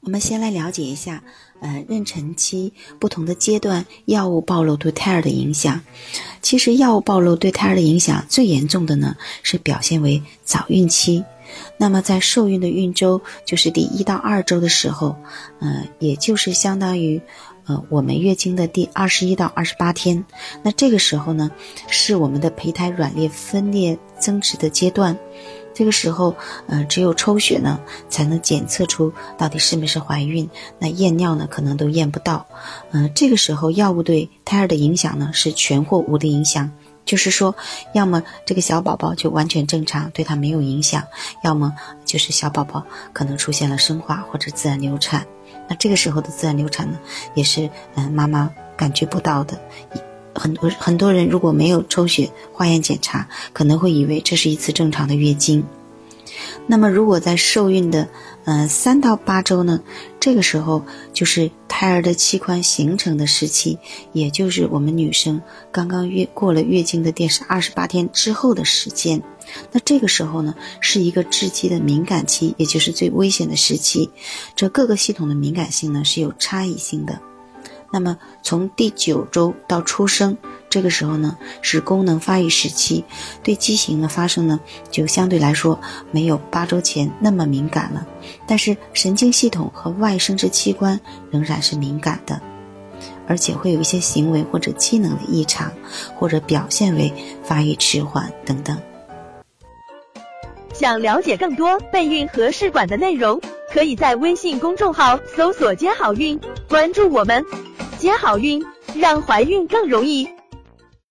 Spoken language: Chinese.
我们先来了解一下，呃，妊娠期不同的阶段药物暴露对胎儿的影响。其实药物暴露对胎儿的影响最严重的呢，是表现为早孕期。那么在受孕的孕周，就是第一到二周的时候，呃，也就是相当于，呃，我们月经的第二十一到二十八天。那这个时候呢，是我们的胚胎软裂分裂增殖的阶段。这个时候，呃，只有抽血呢，才能检测出到底是不是怀孕。那验尿呢，可能都验不到。嗯，这个时候药物对胎儿的影响呢，是全或无的影响。就是说，要么这个小宝宝就完全正常，对他没有影响；要么就是小宝宝可能出现了生化或者自然流产。那这个时候的自然流产呢，也是嗯妈妈感觉不到的。很多很多人如果没有抽血化验检查，可能会以为这是一次正常的月经。那么，如果在受孕的嗯三到八周呢，这个时候就是胎儿的器官形成的时期，也就是我们女生刚刚月过了月经的第二十八天之后的时间。那这个时候呢，是一个致畸的敏感期，也就是最危险的时期。这各个系统的敏感性呢是有差异性的。那么从第九周到出生，这个时候呢是功能发育时期，对畸形的发生呢就相对来说没有八周前那么敏感了，但是神经系统和外生殖器官仍然是敏感的，而且会有一些行为或者机能的异常，或者表现为发育迟缓等等。想了解更多备孕和试管的内容，可以在微信公众号搜索“接好运”，关注我们。接好运，让怀孕更容易。